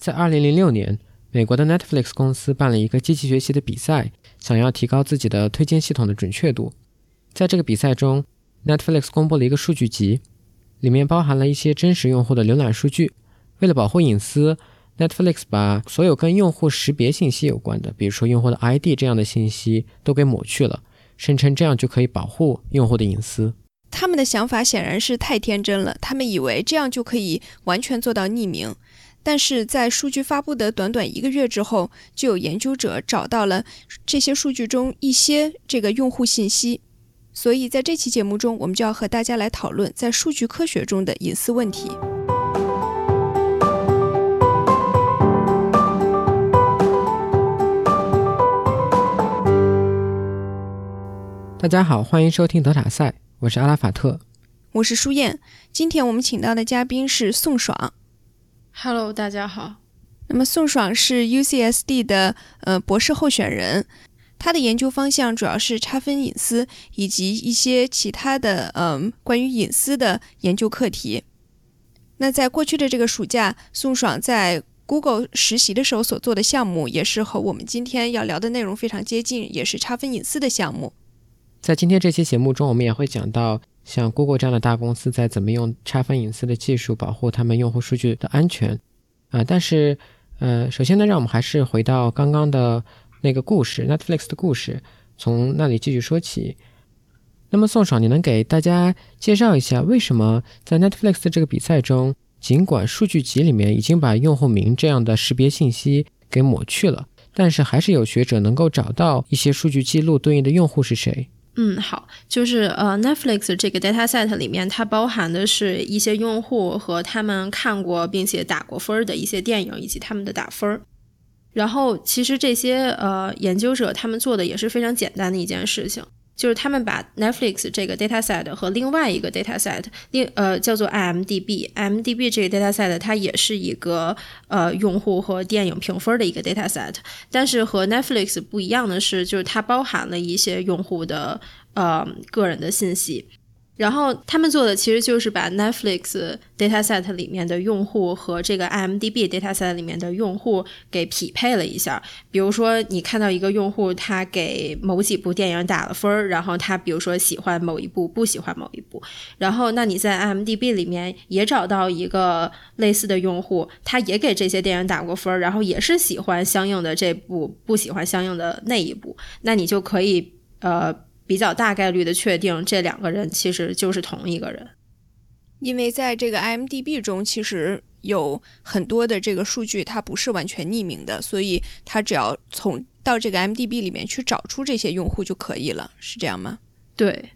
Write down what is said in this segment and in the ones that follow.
在2006年，美国的 Netflix 公司办了一个机器学习的比赛，想要提高自己的推荐系统的准确度。在这个比赛中，Netflix 公布了一个数据集，里面包含了一些真实用户的浏览数据。为了保护隐私，Netflix 把所有跟用户识别信息有关的，比如说用户的 ID 这样的信息都给抹去了，声称这样就可以保护用户的隐私。他们的想法显然是太天真了，他们以为这样就可以完全做到匿名。但是在数据发布的短短一个月之后，就有研究者找到了这些数据中一些这个用户信息。所以在这期节目中，我们就要和大家来讨论在数据科学中的隐私问题。大家好，欢迎收听德塔赛，我是阿拉法特，我是舒燕。今天我们请到的嘉宾是宋爽。Hello，大家好。那么宋爽是 UCSD 的呃博士候选人，他的研究方向主要是差分隐私以及一些其他的嗯关于隐私的研究课题。那在过去的这个暑假，宋爽在 Google 实习的时候所做的项目，也是和我们今天要聊的内容非常接近，也是差分隐私的项目。在今天这期节目中，我们也会讲到像 Google 这样的大公司在怎么用差分隐私的技术保护他们用户数据的安全啊。但是，呃，首先呢，让我们还是回到刚刚的那个故事，Netflix 的故事，从那里继续说起。那么，宋爽，你能给大家介绍一下，为什么在 Netflix 的这个比赛中，尽管数据集里面已经把用户名这样的识别信息给抹去了，但是还是有学者能够找到一些数据记录对应的用户是谁？嗯，好，就是呃，Netflix 这个 data set 里面，它包含的是一些用户和他们看过并且打过分的一些电影以及他们的打分。然后，其实这些呃研究者他们做的也是非常简单的一件事情。就是他们把 Netflix 这个 dataset 和另外一个 dataset，另呃叫做 IMDB，IMDB 这个 dataset 它也是一个呃用户和电影评分的一个 dataset，但是和 Netflix 不一样的是，就是它包含了一些用户的呃个人的信息。然后他们做的其实就是把 Netflix dataset 里面的用户和这个 IMDB dataset 里面的用户给匹配了一下。比如说，你看到一个用户他给某几部电影打了分儿，然后他比如说喜欢某一部，不喜欢某一部。然后，那你在 IMDB 里面也找到一个类似的用户，他也给这些电影打过分儿，然后也是喜欢相应的这部，不喜欢相应的那一部。那你就可以呃。比较大概率的确定，这两个人其实就是同一个人，因为在这个 IMDB 中，其实有很多的这个数据，它不是完全匿名的，所以它只要从到这个 IMDB 里面去找出这些用户就可以了，是这样吗？对，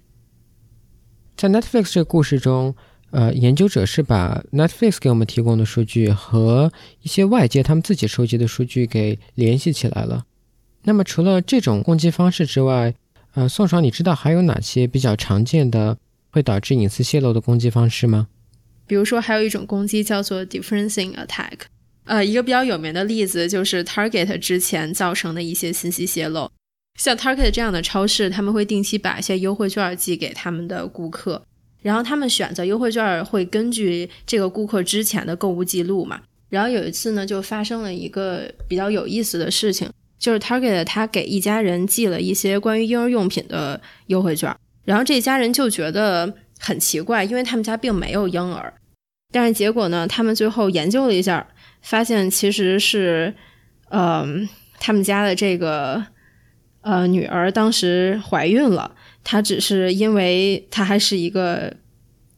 在 Netflix 这个故事中，呃，研究者是把 Netflix 给我们提供的数据和一些外界他们自己收集的数据给联系起来了。那么，除了这种攻击方式之外，呃，宋爽，你知道还有哪些比较常见的会导致隐私泄露的攻击方式吗？比如说，还有一种攻击叫做 differencing attack。呃，一个比较有名的例子就是 Target 之前造成的一些信息泄露。像 Target 这样的超市，他们会定期把一些优惠券寄给他们的顾客，然后他们选择优惠券会根据这个顾客之前的购物记录嘛。然后有一次呢，就发生了一个比较有意思的事情。就是 Target 他给一家人寄了一些关于婴儿用品的优惠券，然后这家人就觉得很奇怪，因为他们家并没有婴儿。但是结果呢，他们最后研究了一下，发现其实是，嗯，他们家的这个呃女儿当时怀孕了，她只是因为她还是一个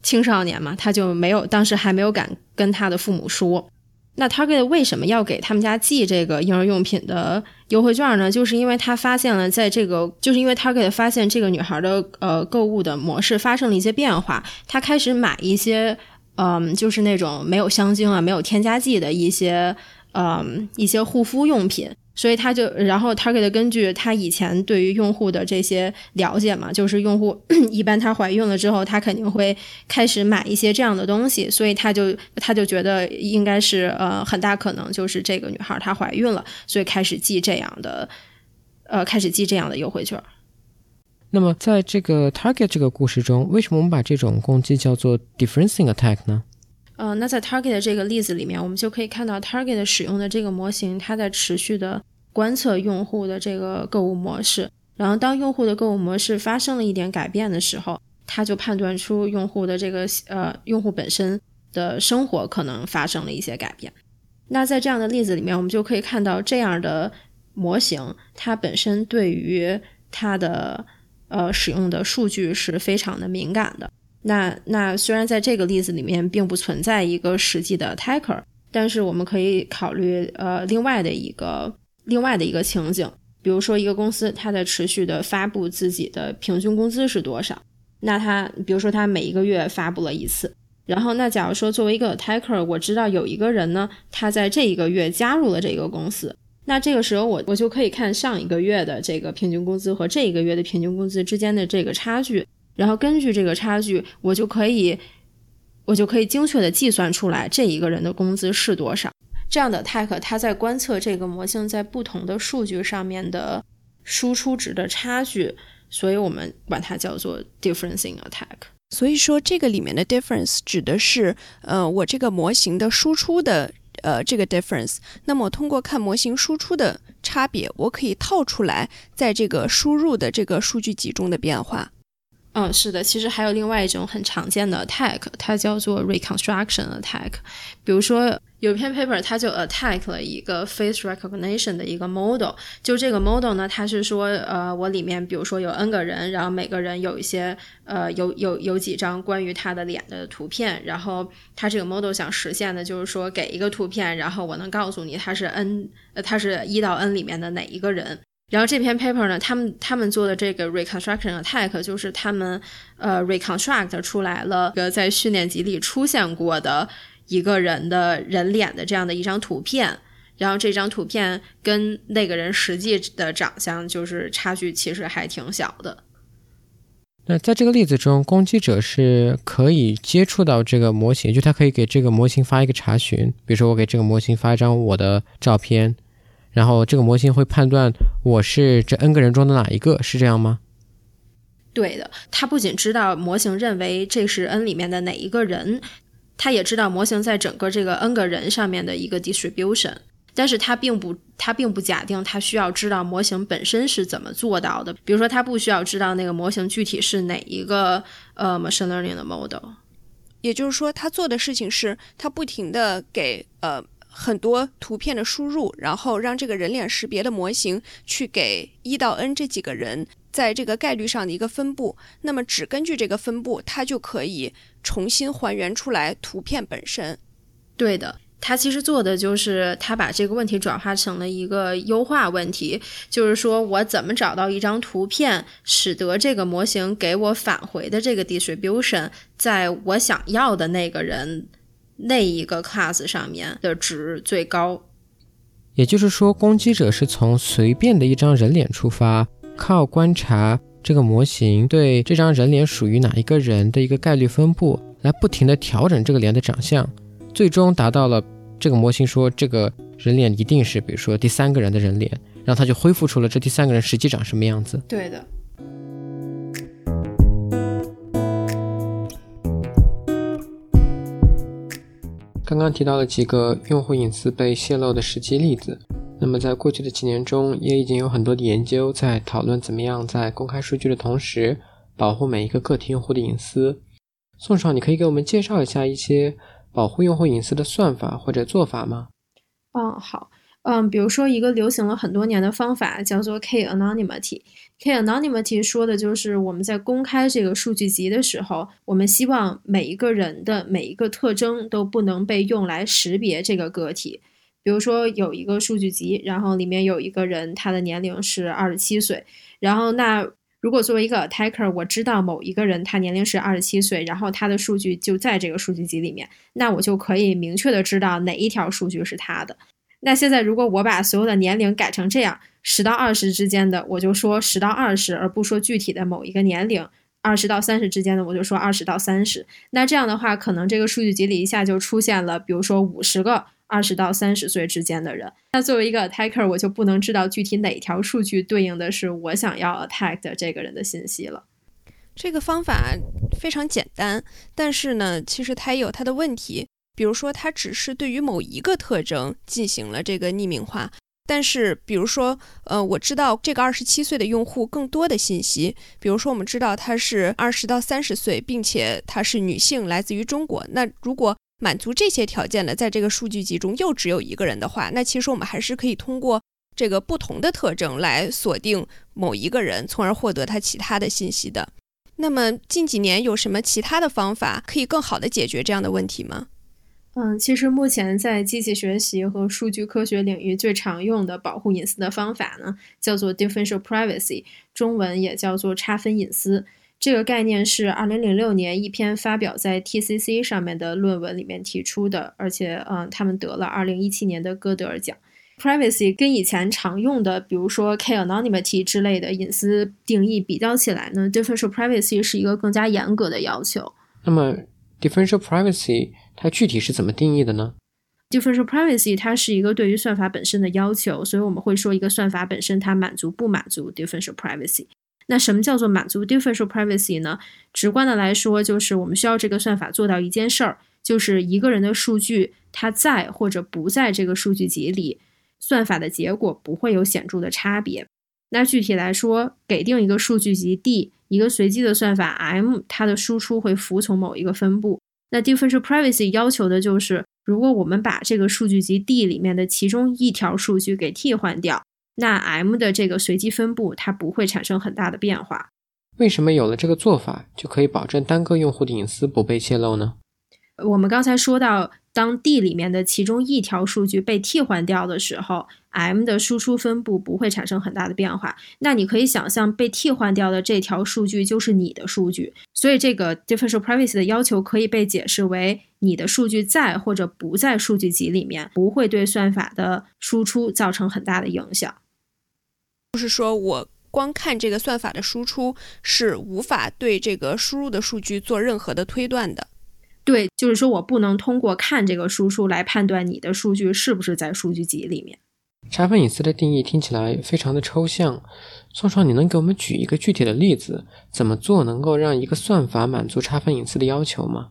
青少年嘛，她就没有当时还没有敢跟她的父母说。那 Target 为什么要给他们家寄这个婴儿用品的优惠券呢？就是因为他发现了，在这个，就是因为 Target 发现这个女孩的呃购物的模式发生了一些变化，她开始买一些嗯，就是那种没有香精啊、没有添加剂的一些嗯一些护肤用品。所以他就，然后 Target 根据他以前对于用户的这些了解嘛，就是用户 一般她怀孕了之后，她肯定会开始买一些这样的东西，所以他就他就觉得应该是呃很大可能就是这个女孩她怀孕了，所以开始寄这样的呃开始寄这样的优惠券。那么在这个 Target 这个故事中，为什么我们把这种攻击叫做 differencing attack 呢？呃，那在 Target 这个例子里面，我们就可以看到 Target 使用的这个模型，它在持续的观测用户的这个购物模式，然后当用户的购物模式发生了一点改变的时候，它就判断出用户的这个呃用户本身的生活可能发生了一些改变。那在这样的例子里面，我们就可以看到这样的模型，它本身对于它的呃使用的数据是非常的敏感的。那那虽然在这个例子里面并不存在一个实际的 taker，但是我们可以考虑呃另外的一个另外的一个情景，比如说一个公司它在持续的发布自己的平均工资是多少，那它比如说它每一个月发布了一次。然后，那假如说作为一个 attacker，我知道有一个人呢，他在这一个月加入了这个公司，那这个时候我我就可以看上一个月的这个平均工资和这一个月的平均工资之间的这个差距，然后根据这个差距，我就可以我就可以精确的计算出来这一个人的工资是多少。这样的 attack，它在观测这个模型在不同的数据上面的输出值的差距，所以我们管它叫做 differencing attack。所以说，这个里面的 difference 指的是，呃，我这个模型的输出的，呃，这个 difference。那么，通过看模型输出的差别，我可以套出来在这个输入的这个数据集中的变化。嗯，是的，其实还有另外一种很常见的 attack，它叫做 reconstruction attack。比如说，有一篇 paper，它就 attack 了一个 face recognition 的一个 model。就这个 model 呢，它是说，呃，我里面比如说有 n 个人，然后每个人有一些，呃，有有有几张关于他的脸的图片，然后它这个 model 想实现的就是说，给一个图片，然后我能告诉你他是 n，呃，他是一到 n 里面的哪一个人。然后这篇 paper 呢，他们他们做的这个 reconstruction attack 就是他们呃 reconstruct 出来了一个在训练集里出现过的一个人的人脸的这样的一张图片，然后这张图片跟那个人实际的长相就是差距其实还挺小的。那在这个例子中，攻击者是可以接触到这个模型，就他可以给这个模型发一个查询，比如说我给这个模型发一张我的照片。然后这个模型会判断我是这 n 个人中的哪一个，是这样吗？对的，它不仅知道模型认为这是 n 里面的哪一个人，它也知道模型在整个这个 n 个人上面的一个 distribution。但是它并不，它并不假定它需要知道模型本身是怎么做到的。比如说，它不需要知道那个模型具体是哪一个呃 machine learning 的 model。也就是说，它做的事情是它不停的给呃。很多图片的输入，然后让这个人脸识别的模型去给一到 n 这几个人在这个概率上的一个分布，那么只根据这个分布，它就可以重新还原出来图片本身。对的，它其实做的就是它把这个问题转化成了一个优化问题，就是说我怎么找到一张图片，使得这个模型给我返回的这个 distribution 在我想要的那个人。那一个 class 上面的值最高，也就是说，攻击者是从随便的一张人脸出发，靠观察这个模型对这张人脸属于哪一个人的一个概率分布，来不停的调整这个脸的长相，最终达到了这个模型说这个人脸一定是，比如说第三个人的人脸，然后他就恢复出了这第三个人实际长什么样子。对的。刚刚提到了几个用户隐私被泄露的实际例子，那么在过去的几年中，也已经有很多的研究在讨论怎么样在公开数据的同时保护每一个个体用户的隐私。宋爽，你可以给我们介绍一下一些保护用户隐私的算法或者做法吗？嗯，好。嗯，比如说一个流行了很多年的方法叫做 K anonymity。K anonymity 说的就是我们在公开这个数据集的时候，我们希望每一个人的每一个特征都不能被用来识别这个个体。比如说有一个数据集，然后里面有一个人，他的年龄是二十七岁。然后那如果作为一个 attacker，我知道某一个人他年龄是二十七岁，然后他的数据就在这个数据集里面，那我就可以明确的知道哪一条数据是他的。那现在，如果我把所有的年龄改成这样，十到二十之间的，我就说十到二十，而不说具体的某一个年龄；二十到三十之间的，我就说二十到三十。那这样的话，可能这个数据集里一下就出现了，比如说五十个二十到三十岁之间的人。那作为一个 attacker，我就不能知道具体哪条数据对应的是我想要 attack 的这个人的信息了。这个方法非常简单，但是呢，其实它也有它的问题。比如说它只是对于某一个特征进行了这个匿名化。但是，比如说，呃，我知道这个二十七岁的用户更多的信息，比如说，我们知道他是二十到三十岁，并且他是女性，来自于中国。那如果满足这些条件的，在这个数据集中又只有一个人的话，那其实我们还是可以通过这个不同的特征来锁定某一个人，从而获得他其他的信息的。那么近几年有什么其他的方法可以更好的解决这样的问题吗？嗯，其实目前在机器学习和数据科学领域最常用的保护隐私的方法呢，叫做 differential privacy，中文也叫做差分隐私。这个概念是2006年一篇发表在 TCC 上面的论文里面提出的，而且，嗯，他们得了2017年的戈德尔奖。privacy 跟以前常用的，比如说 k anonymity 之类的隐私定义比较起来呢，differential privacy 是一个更加严格的要求。那么 differential privacy 它具体是怎么定义的呢？Differential privacy 它是一个对于算法本身的要求，所以我们会说一个算法本身它满足不满足 differential privacy。那什么叫做满足 differential privacy 呢？直观的来说，就是我们需要这个算法做到一件事儿，就是一个人的数据它在或者不在这个数据集里，算法的结果不会有显著的差别。那具体来说，给定一个数据集 D，一个随机的算法 M，它的输出会服从某一个分布。那 differential privacy 要求的就是，如果我们把这个数据集 D 里面的其中一条数据给替换掉，那 M 的这个随机分布它不会产生很大的变化。为什么有了这个做法就可以保证单个用户的隐私不被泄露呢？我们刚才说到。当 D 里面的其中一条数据被替换掉的时候，M 的输出分布不会产生很大的变化。那你可以想象，被替换掉的这条数据就是你的数据。所以，这个 differential privacy 的要求可以被解释为：你的数据在或者不在数据集里面，不会对算法的输出造成很大的影响。就是说我光看这个算法的输出，是无法对这个输入的数据做任何的推断的。对，就是说我不能通过看这个输出来判断你的数据是不是在数据集里面。差分隐私的定义听起来非常的抽象，宋爽，你能给我们举一个具体的例子，怎么做能够让一个算法满足差分隐私的要求吗？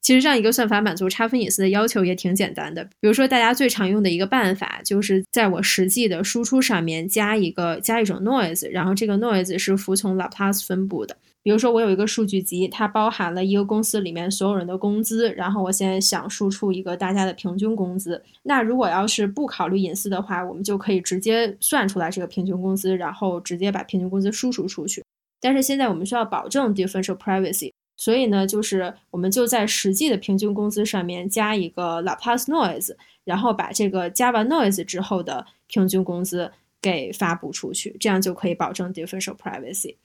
其实让一个算法满足差分隐私的要求也挺简单的，比如说大家最常用的一个办法，就是在我实际的输出上面加一个加一种 noise，然后这个 noise 是服从 Laplace 分布的。比如说，我有一个数据集，它包含了一个公司里面所有人的工资，然后我现在想输出一个大家的平均工资。那如果要是不考虑隐私的话，我们就可以直接算出来这个平均工资，然后直接把平均工资输出出去。但是现在我们需要保证 differential privacy，所以呢，就是我们就在实际的平均工资上面加一个 Laplace noise，然后把这个加完 noise 之后的平均工资给发布出去，这样就可以保证 differential privacy。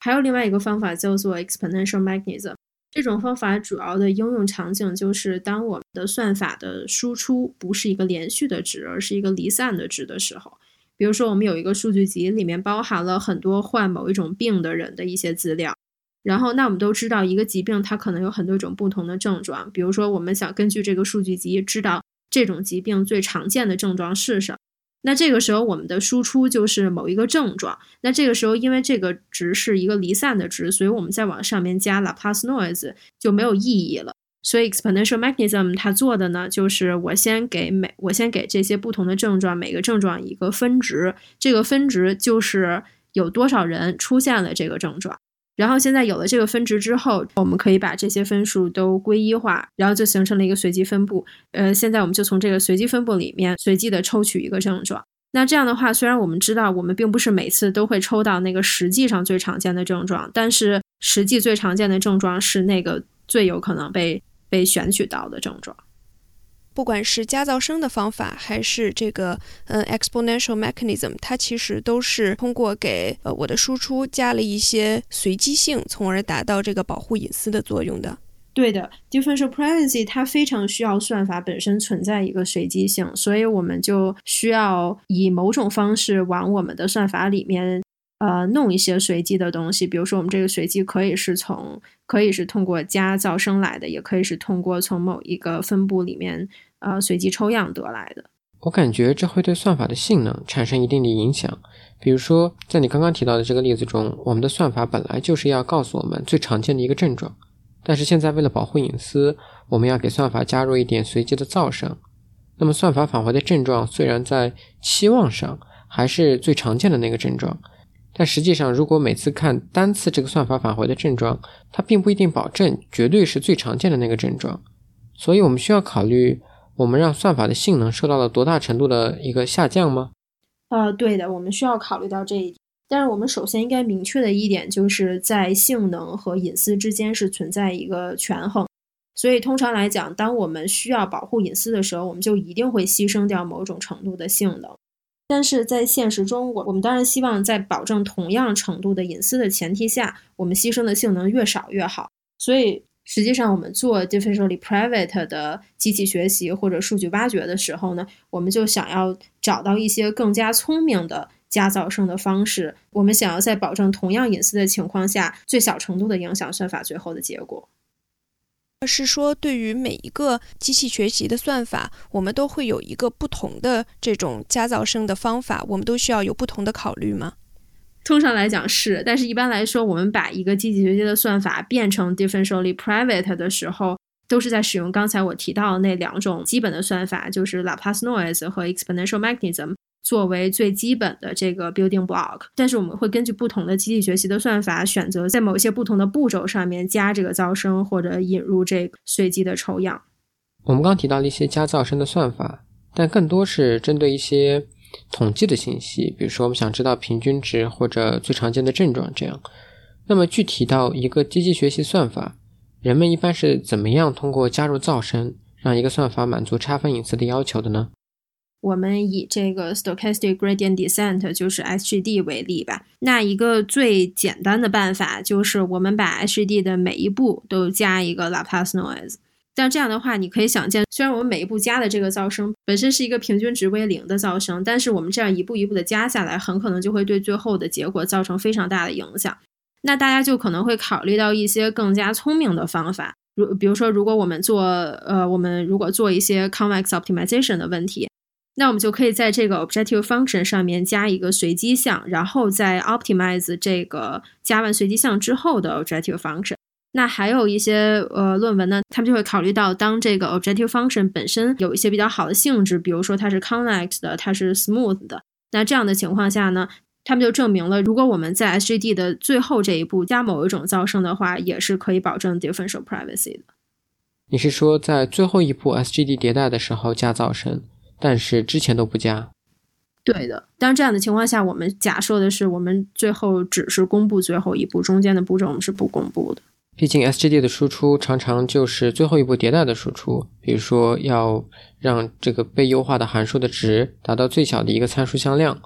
还有另外一个方法叫做 exponential mechanism。这种方法主要的应用场景就是，当我们的算法的输出不是一个连续的值，而是一个离散的值的时候，比如说我们有一个数据集，里面包含了很多患某一种病的人的一些资料，然后那我们都知道一个疾病它可能有很多种不同的症状，比如说我们想根据这个数据集知道这种疾病最常见的症状是什么。那这个时候，我们的输出就是某一个症状。那这个时候，因为这个值是一个离散的值，所以我们再往上面加 Laplace noise 就没有意义了。所以 exponential mechanism 它做的呢，就是我先给每我先给这些不同的症状每个症状一个分值，这个分值就是有多少人出现了这个症状。然后现在有了这个分值之后，我们可以把这些分数都归一化，然后就形成了一个随机分布。呃，现在我们就从这个随机分布里面随机的抽取一个症状。那这样的话，虽然我们知道我们并不是每次都会抽到那个实际上最常见的症状，但是实际最常见的症状是那个最有可能被被选取到的症状。不管是加噪声的方法，还是这个嗯 exponential mechanism，它其实都是通过给呃我的输出加了一些随机性，从而达到这个保护隐私的作用的。对的，differential privacy 它非常需要算法本身存在一个随机性，所以我们就需要以某种方式往我们的算法里面呃弄一些随机的东西，比如说我们这个随机可以是从可以是通过加噪声来的，也可以是通过从某一个分布里面呃随机抽样得来的。我感觉这会对算法的性能产生一定的影响。比如说，在你刚刚提到的这个例子中，我们的算法本来就是要告诉我们最常见的一个症状。但是现在为了保护隐私，我们要给算法加入一点随机的噪声。那么算法返回的症状虽然在期望上还是最常见的那个症状，但实际上如果每次看单次这个算法返回的症状，它并不一定保证绝对是最常见的那个症状。所以我们需要考虑，我们让算法的性能受到了多大程度的一个下降吗？呃，对的，我们需要考虑到这一点。但是我们首先应该明确的一点，就是在性能和隐私之间是存在一个权衡。所以通常来讲，当我们需要保护隐私的时候，我们就一定会牺牲掉某种程度的性能。但是在现实中，我我们当然希望在保证同样程度的隐私的前提下，我们牺牲的性能越少越好。所以实际上，我们做 differentially private 的机器学习或者数据挖掘的时候呢，我们就想要找到一些更加聪明的。加噪声的方式，我们想要在保证同样隐私的情况下，最小程度的影响算法最后的结果。是说，对于每一个机器学习的算法，我们都会有一个不同的这种加噪声的方法，我们都需要有不同的考虑吗？通常来讲是，但是一般来说，我们把一个机器学习的算法变成 differentially private 的时候，都是在使用刚才我提到的那两种基本的算法，就是 Laplace noise 和 exponential magnetism。作为最基本的这个 building block，但是我们会根据不同的机器学习的算法，选择在某些不同的步骤上面加这个噪声，或者引入这个随机的抽样。我们刚提到了一些加噪声的算法，但更多是针对一些统计的信息，比如说我们想知道平均值或者最常见的症状这样。那么具体到一个机器学习算法，人们一般是怎么样通过加入噪声，让一个算法满足差分隐私的要求的呢？我们以这个 stochastic gradient descent 就是 SGD 为例吧。那一个最简单的办法就是我们把 SGD 的每一步都加一个 Laplace noise。但这样的话，你可以想见，虽然我们每一步加的这个噪声本身是一个平均值为零的噪声，但是我们这样一步一步的加下来，很可能就会对最后的结果造成非常大的影响。那大家就可能会考虑到一些更加聪明的方法，如比如说，如果我们做呃，我们如果做一些 convex optimization 的问题。那我们就可以在这个 objective function 上面加一个随机项，然后再 optimize 这个加完随机项之后的 objective function。那还有一些呃论文呢，他们就会考虑到，当这个 objective function 本身有一些比较好的性质，比如说它是 convex 的，它是 smooth 的。那这样的情况下呢，他们就证明了，如果我们在 SGD 的最后这一步加某一种噪声的话，也是可以保证 differential privacy 的。你是说在最后一步 SGD 迭代的时候加噪声？但是之前都不加，对的。当这样的情况下，我们假设的是，我们最后只是公布最后一步，中间的步骤我们是不公布的。毕竟 SGD 的输出常常就是最后一步迭代的输出，比如说要让这个被优化的函数的值达到最小的一个参数向量，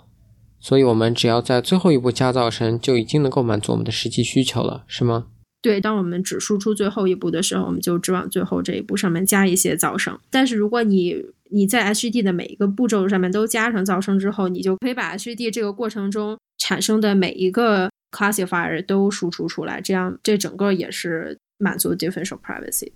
所以我们只要在最后一步加噪声，就已经能够满足我们的实际需求了，是吗？对，当我们只输出最后一步的时候，我们就只往最后这一步上面加一些噪声。但是如果你你在 HGD 的每一个步骤上面都加上噪声之后，你就可以把 HGD 这个过程中产生的每一个 classifier 都输出出来，这样这整个也是满足 differential privacy 的。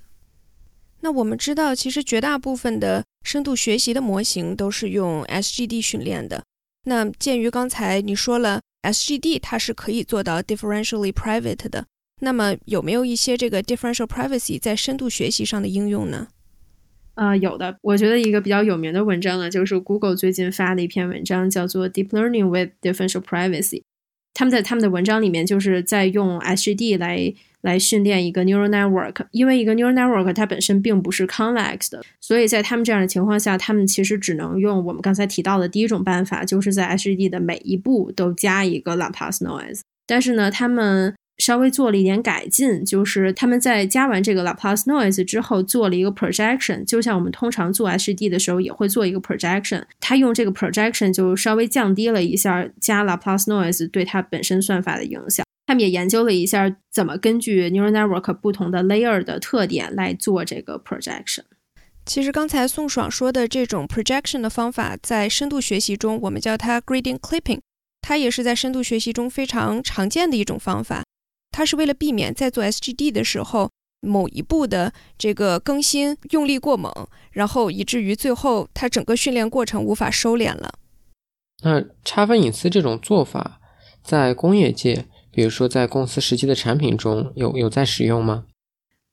那我们知道，其实绝大部分的深度学习的模型都是用 SGD 训练的。那鉴于刚才你说了 SGD 它是可以做到 differentially private 的，那么有没有一些这个 differential privacy 在深度学习上的应用呢？呃，有的，我觉得一个比较有名的文章呢，就是 Google 最近发的一篇文章，叫做 Deep Learning with Differential Privacy。他们在他们的文章里面，就是在用 SGD 来来训练一个 neural network。因为一个 neural network 它本身并不是 convex 的，所以在他们这样的情况下，他们其实只能用我们刚才提到的第一种办法，就是在 SGD 的每一步都加一个 Laplace noise。但是呢，他们稍微做了一点改进，就是他们在加完这个 Laplace noise 之后，做了一个 projection，就像我们通常做 SGD 的时候也会做一个 projection。他用这个 projection 就稍微降低了一下加 Laplace noise 对它本身算法的影响。他们也研究了一下怎么根据 neural network 不同的 layer 的特点来做这个 projection。其实刚才宋爽说的这种 projection 的方法，在深度学习中我们叫它 gradient clipping，它也是在深度学习中非常常见的一种方法。它是为了避免在做 SGD 的时候某一步的这个更新用力过猛，然后以至于最后它整个训练过程无法收敛了。那差分隐私这种做法，在工业界，比如说在公司实际的产品中有有在使用吗？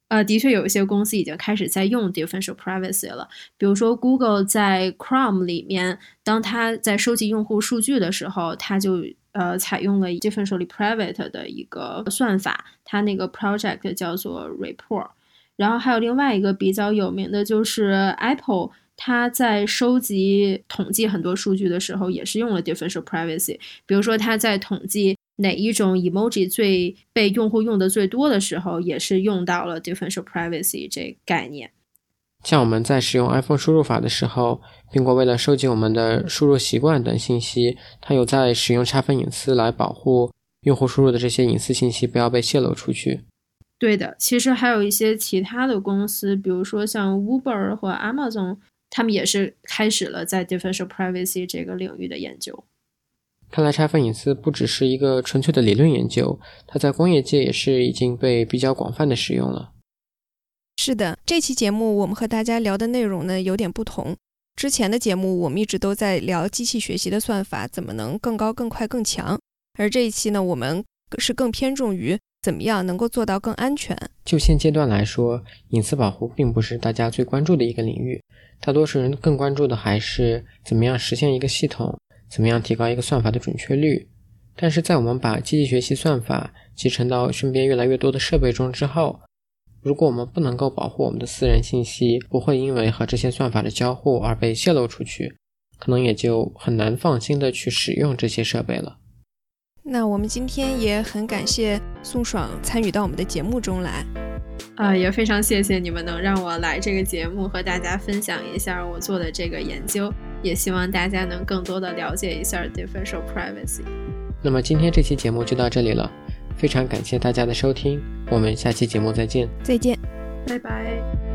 呃，的确有一些公司已经开始在用 differential privacy 了。比如说，Google 在 Chrome 里面，当它在收集用户数据的时候，它就呃采用了 differentially private 的一个算法，它那个 project 叫做 Report。然后还有另外一个比较有名的就是 Apple，它在收集统计很多数据的时候，也是用了 differential privacy。比如说，它在统计。哪一种 emoji 最被用户用的最多的时候，也是用到了 differential privacy 这概念。像我们在使用 iPhone 输入法的时候，苹果为了收集我们的输入习惯等信息，它有在使用差分隐私来保护用户输入的这些隐私信息不要被泄露出去。对的，其实还有一些其他的公司，比如说像 Uber 或 Amazon，他们也是开始了在 differential privacy 这个领域的研究。看来差分隐私不只是一个纯粹的理论研究，它在工业界也是已经被比较广泛的使用了。是的，这期节目我们和大家聊的内容呢有点不同。之前的节目我们一直都在聊机器学习的算法怎么能更高、更快、更强，而这一期呢，我们是更偏重于怎么样能够做到更安全。就现阶段来说，隐私保护并不是大家最关注的一个领域，大多数人更关注的还是怎么样实现一个系统。怎么样提高一个算法的准确率？但是在我们把机器学习算法集成到身边越来越多的设备中之后，如果我们不能够保护我们的私人信息不会因为和这些算法的交互而被泄露出去，可能也就很难放心的去使用这些设备了。那我们今天也很感谢宋爽参与到我们的节目中来。啊，也非常谢谢你们能让我来这个节目和大家分享一下我做的这个研究，也希望大家能更多的了解一下 differential privacy。那么今天这期节目就到这里了，非常感谢大家的收听，我们下期节目再见，再见，拜拜。